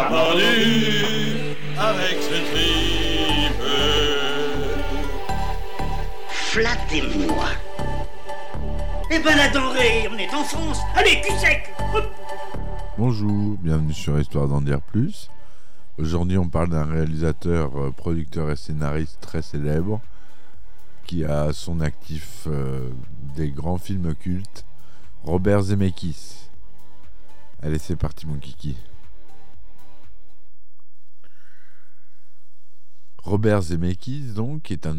A avec ce tripe. Flattez-moi Eh ben la denrée, on est en France Allez, cul sec Bonjour, bienvenue sur Histoire d'en dire plus. Aujourd'hui, on parle d'un réalisateur, euh, producteur et scénariste très célèbre qui a à son actif euh, des grands films cultes, Robert Zemeckis. Allez, c'est parti, mon kiki. Robert Zemeckis, donc, est un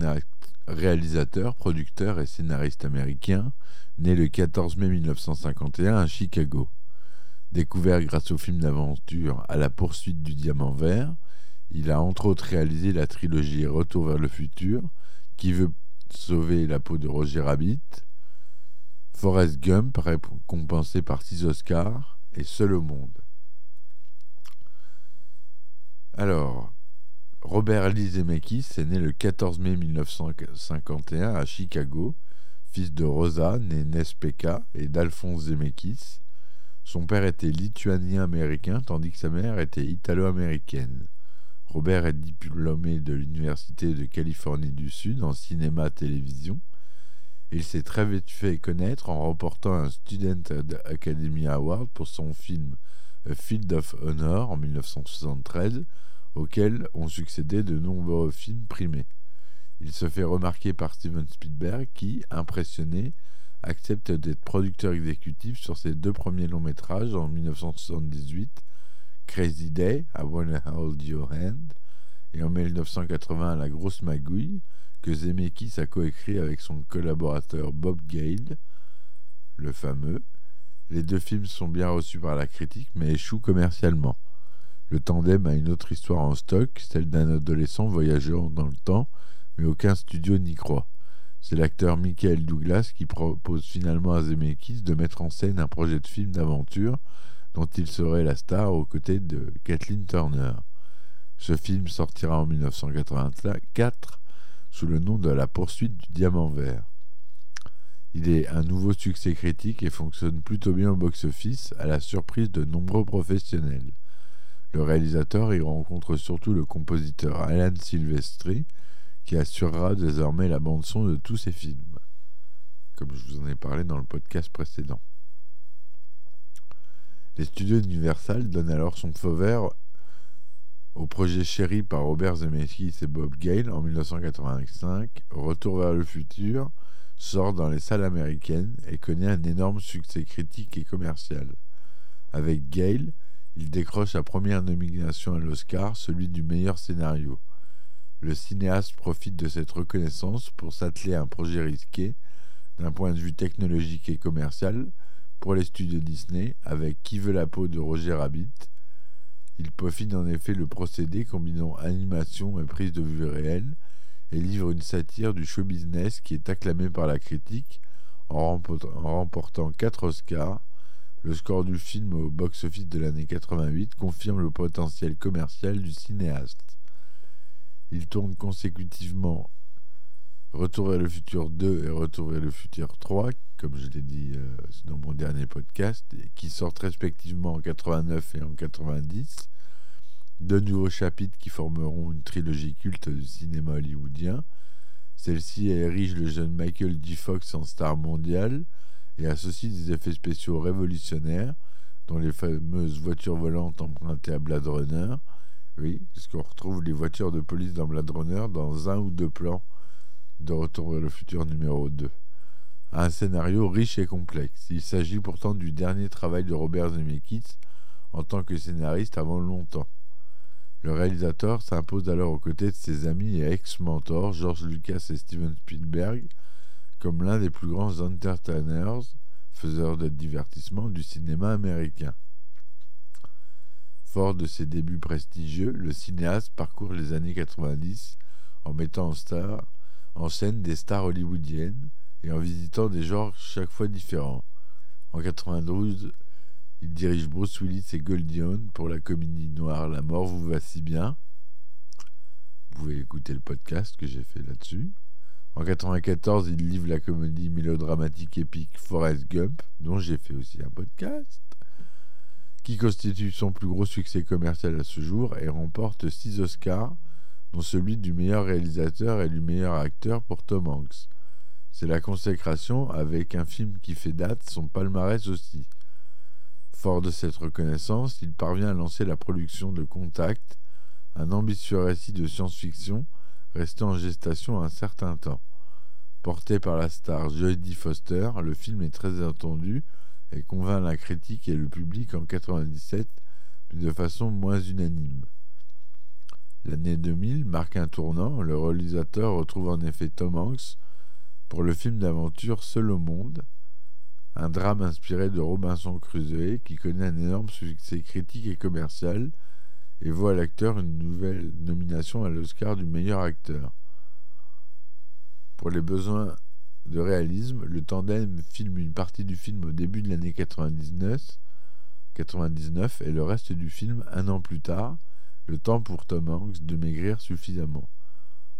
réalisateur, producteur et scénariste américain, né le 14 mai 1951 à Chicago. Découvert grâce au film d'aventure À la poursuite du diamant vert, il a entre autres réalisé la trilogie Retour vers le futur, qui veut sauver la peau de Roger Rabbit, Forrest Gump, récompensé par 6 Oscars, et Seul au monde. Alors, Robert Lee Zemeckis est né le 14 mai 1951 à Chicago, fils de Rosa, née Nespeka, et d'Alphonse Zemeckis. Son père était lituanien-américain, tandis que sa mère était italo-américaine. Robert est diplômé de l'Université de Californie du Sud en cinéma-télévision. Il s'est très vite fait connaître en remportant un Student Academy Award pour son film A Field of Honor en 1973, auquel ont succédé de nombreux films primés. Il se fait remarquer par Steven Spielberg qui, impressionné, accepte d'être producteur exécutif sur ses deux premiers longs métrages en 1978, Crazy Day, I Wanna Hold Your Hand, et en 1980 La Grosse Magouille, que Zemeckis a coécrit avec son collaborateur Bob Gale, le fameux. Les deux films sont bien reçus par la critique, mais échouent commercialement. Le tandem a une autre histoire en stock, celle d'un adolescent voyageant dans le temps, mais aucun studio n'y croit. C'est l'acteur Michael Douglas qui propose finalement à Zemeckis de mettre en scène un projet de film d'aventure dont il serait la star aux côtés de Kathleen Turner. Ce film sortira en 1984 sous le nom de La poursuite du diamant vert. Il est un nouveau succès critique et fonctionne plutôt bien au box-office à la surprise de nombreux professionnels. Le réalisateur y rencontre surtout le compositeur Alan Silvestri, qui assurera désormais la bande-son de tous ses films, comme je vous en ai parlé dans le podcast précédent. Les studios Universal donnent alors son feu vert au projet chéri par Robert Zemeckis et Bob Gale en 1985, Retour vers le futur, sort dans les salles américaines et connaît un énorme succès critique et commercial. Avec Gale, il décroche sa première nomination à l'Oscar, celui du meilleur scénario. Le cinéaste profite de cette reconnaissance pour s'atteler à un projet risqué, d'un point de vue technologique et commercial, pour les studios Disney, avec Qui veut la peau de Roger Rabbit. Il peaufine en effet le procédé combinant animation et prise de vue réelle, et livre une satire du show business qui est acclamée par la critique en remportant 4 Oscars. Le score du film au box-office de l'année 88 confirme le potentiel commercial du cinéaste. Il tourne consécutivement Retour vers le futur 2 et Retour vers le futur 3, comme je l'ai dit euh, dans mon dernier podcast, qui sortent respectivement en 89 et en 90. Deux nouveaux chapitres qui formeront une trilogie culte du cinéma hollywoodien. Celle-ci érige le jeune Michael J. Fox en star mondiale et associe des effets spéciaux révolutionnaires, dont les fameuses voitures volantes empruntées à Blade Runner. Oui, parce qu'on retrouve les voitures de police dans Blade Runner dans un ou deux plans de Retour vers le futur numéro 2. Un scénario riche et complexe. Il s'agit pourtant du dernier travail de Robert Zemeckis en tant que scénariste avant longtemps. Le réalisateur s'impose alors aux côtés de ses amis et ex-mentors George Lucas et Steven Spielberg comme l'un des plus grands entertainers, faiseurs de divertissement du cinéma américain. Fort de ses débuts prestigieux, le cinéaste parcourt les années 90 en mettant en, scène des stars hollywoodiennes et en visitant des genres chaque fois différents. En 92, il dirige Bruce Willis et Goldie pour la comédie noire La mort vous va si bien. Vous pouvez écouter le podcast que j'ai fait là-dessus. En 94, il livre la comédie mélodramatique épique Forrest Gump, dont j'ai fait aussi un podcast, qui constitue son plus gros succès commercial à ce jour et remporte 6 Oscars, dont celui du meilleur réalisateur et du meilleur acteur pour Tom Hanks. C'est la consécration avec un film qui fait date, son palmarès aussi. Fort de cette reconnaissance, il parvient à lancer la production de Contact, un ambitieux récit de science-fiction resté en gestation un certain temps. Porté par la star Jodie Foster, le film est très attendu et convainc la critique et le public en 97, mais de façon moins unanime. L'année 2000 marque un tournant, le réalisateur retrouve en effet Tom Hanks pour le film d'aventure Seul au monde, un drame inspiré de Robinson Crusoe qui connaît un énorme succès critique et commercial et voit à l'acteur une nouvelle nomination à l'Oscar du meilleur acteur. Pour les besoins de réalisme, le tandem filme une partie du film au début de l'année 99, 99 et le reste du film un an plus tard, le temps pour Tom Hanks de maigrir suffisamment.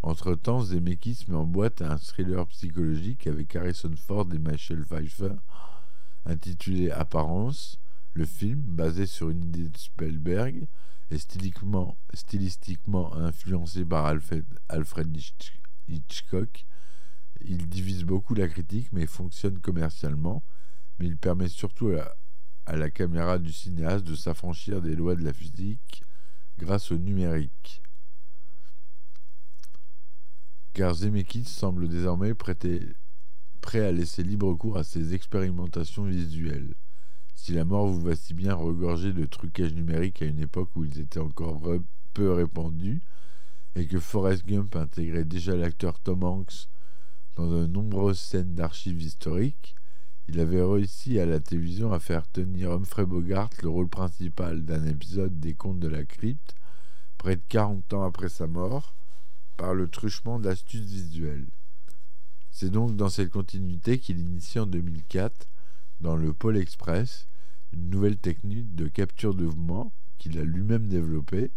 Entre-temps, Zemeckis met en boîte un thriller psychologique avec Harrison Ford et Michelle Pfeiffer, intitulé Apparence. Le film, basé sur une idée de Spielberg, est stylistiquement, influencé par Alfred, Hitchcock. Il divise beaucoup la critique, mais fonctionne commercialement. Mais il permet surtout à, la caméra du cinéaste de s'affranchir des lois de la physique grâce au numérique. Car Zemeckis semble désormais prêt à laisser libre cours à ses expérimentations visuelles. Si la mort vous va si bien regorger de trucage numérique à une époque où ils étaient encore peu répandus, et que Forrest Gump intégrait déjà l'acteur Tom Hanks dans de nombreuses scènes d'archives historiques, il avait réussi à la télévision à faire tenir Humphrey Bogart le rôle principal d'un épisode des Contes de la Crypte, près de 40 ans après sa mort, par le truchement d'astuces visuelles. C'est donc dans cette continuité qu'il initie en 2004, dans le Pôle Express, une nouvelle technique de capture de mouvement qu'il a lui-même développée,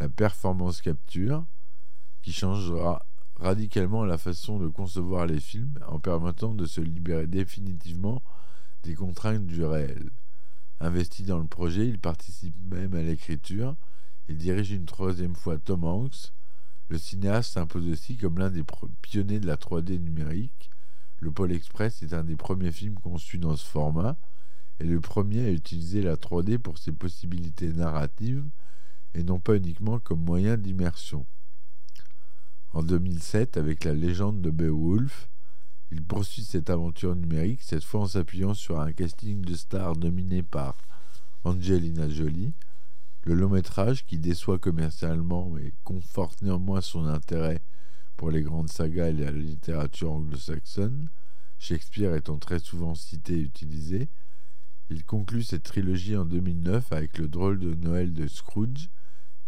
la performance capture, qui changera radicalement la façon de concevoir les films en permettant de se libérer définitivement des contraintes du réel. Investi dans le projet, il participe même à l'écriture et dirige une troisième fois Tom Hanks. Le cinéaste s'impose aussi comme l'un des pionniers de la 3D numérique. Le Pôle Express est un des premiers films conçus dans ce format et le premier à utiliser la 3D pour ses possibilités narratives et non pas uniquement comme moyen d'immersion. En 2007, avec la légende de Beowulf, il poursuit cette aventure numérique, cette fois en s'appuyant sur un casting de stars dominé par Angelina Jolie. Le long métrage, qui déçoit commercialement mais conforte néanmoins son intérêt pour les grandes sagas et la littérature anglo-saxonne, Shakespeare étant très souvent cité et utilisé, il conclut cette trilogie en 2009 avec le drôle de Noël de Scrooge,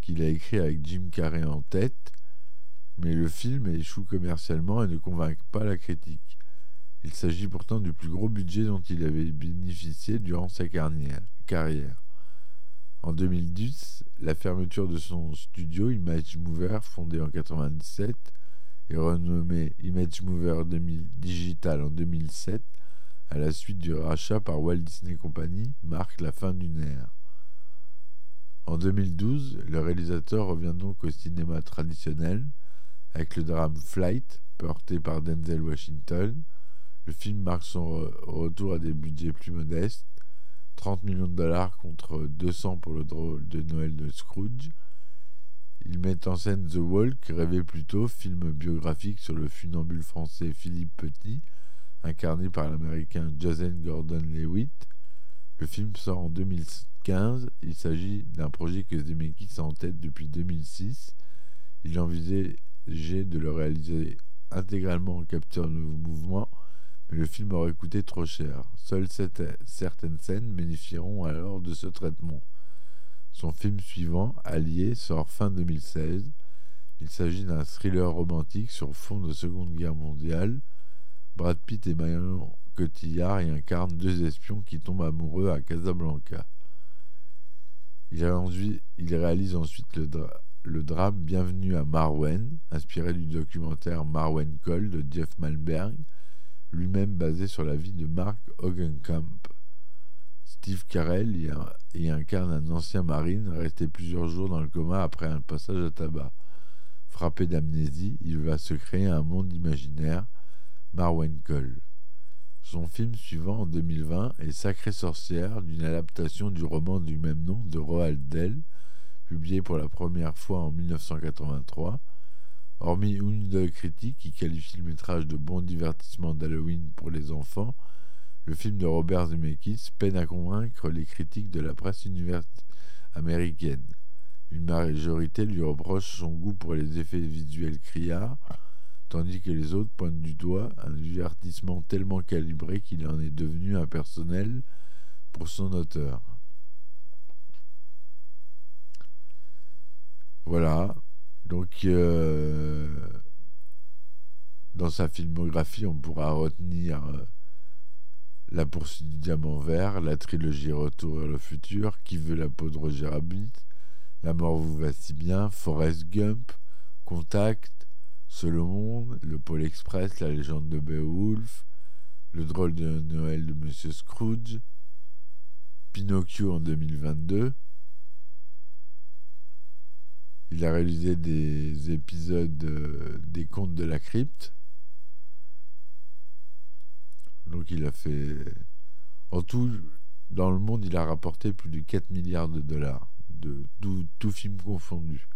qu'il a écrit avec Jim Carrey en tête, mais le film échoue commercialement et ne convainc pas la critique. Il s'agit pourtant du plus gros budget dont il avait bénéficié durant sa carrière. En 2010, la fermeture de son studio Image Mover, fondé en 1997 et renommé Image Mover Digital en 2007, à la suite du rachat par Walt Disney Company, marque la fin d'une ère. En 2012, le réalisateur revient donc au cinéma traditionnel avec le drame Flight, porté par Denzel Washington. Le film marque son retour à des budgets plus modestes, 30 millions de dollars contre 200 pour le drôle de Noël de Scrooge. Il met en scène The Walk, rêvé plus tôt, film biographique sur le funambule français Philippe Petit, incarné par l'américain Joseph Gordon-Lewitt. Le film sort en 2015. Il s'agit d'un projet que Zemeckis a en tête depuis 2006. Il envisageait de le réaliser intégralement en capture de mouvement, mais le film aurait coûté trop cher. Seules certaines scènes bénéficieront alors de ce traitement. Son film suivant, Allié, sort fin 2016. Il s'agit d'un thriller romantique sur fond de Seconde Guerre mondiale. Brad Pitt et Marion Cotillard y incarnent deux espions qui tombent amoureux à Casablanca. Il, réalise ensuite le, drame Bienvenue à Marwen, inspiré du documentaire Marwen Call de Jeff Malmberg, lui-même basé sur la vie de Mark Hogenkamp. Steve Carell y, incarne un ancien marine resté plusieurs jours dans le coma après un passage à tabac. Frappé d'amnésie, il va se créer un monde imaginaire, Marwen Cole. Son film suivant en 2020 est Sacrée sorcière, d'une adaptation du roman du même nom de Roald Dahl, publié pour la première fois en 1983. Hormis une critique qui qualifie le métrage de bon divertissement d'Halloween pour les enfants, le film de Robert Zemeckis peine à convaincre les critiques de la presse américaine. Une majorité lui reproche son goût pour les effets visuels criards, tandis que les autres pointent du doigt un divertissement tellement calibré qu'il en est devenu impersonnel pour son auteur. Voilà. Donc, euh, dans sa filmographie, on pourra retenir euh, la poursuite du diamant vert, la trilogie Retour vers le futur, Qui veut la peau de Roger La mort vous va si bien, Forrest Gump, Contact, Seul au monde, Le Pôle Express, La légende de Beowulf, Le drôle de Noël de Monsieur Scrooge, Pinocchio en 2022. Il a réalisé des épisodes euh, des Contes de la Crypte, a fait... En tout, dans le monde, il a rapporté plus de 4 milliards de dollars, de tout, film confondu.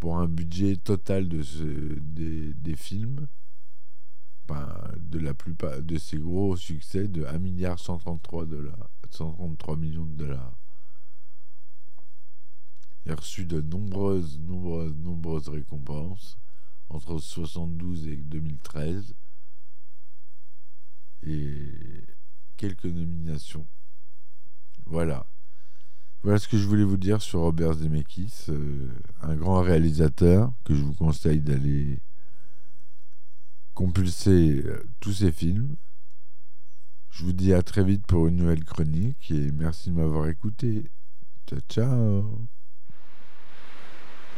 Pour un budget total de des, films, de la plupart de ses gros succès, de 1 milliard 133 dollars, 133 millions de dollars. Il a reçu de nombreuses, nombreuses, nombreuses récompenses entre 72 et 2013 et quelques nominations. Voilà. Voilà ce que je voulais vous dire sur Robert Zemeckis, euh, un grand réalisateur que je vous conseille d'aller compulser euh, tous ses films. Je vous dis à très vite pour une nouvelle chronique et merci de m'avoir écouté. Ciao ciao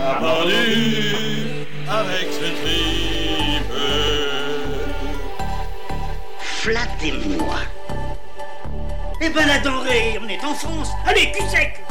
On a pendu avec ce tripe. Flattez-moi. Eh ben la denrée, on est en France. Allez, cul sec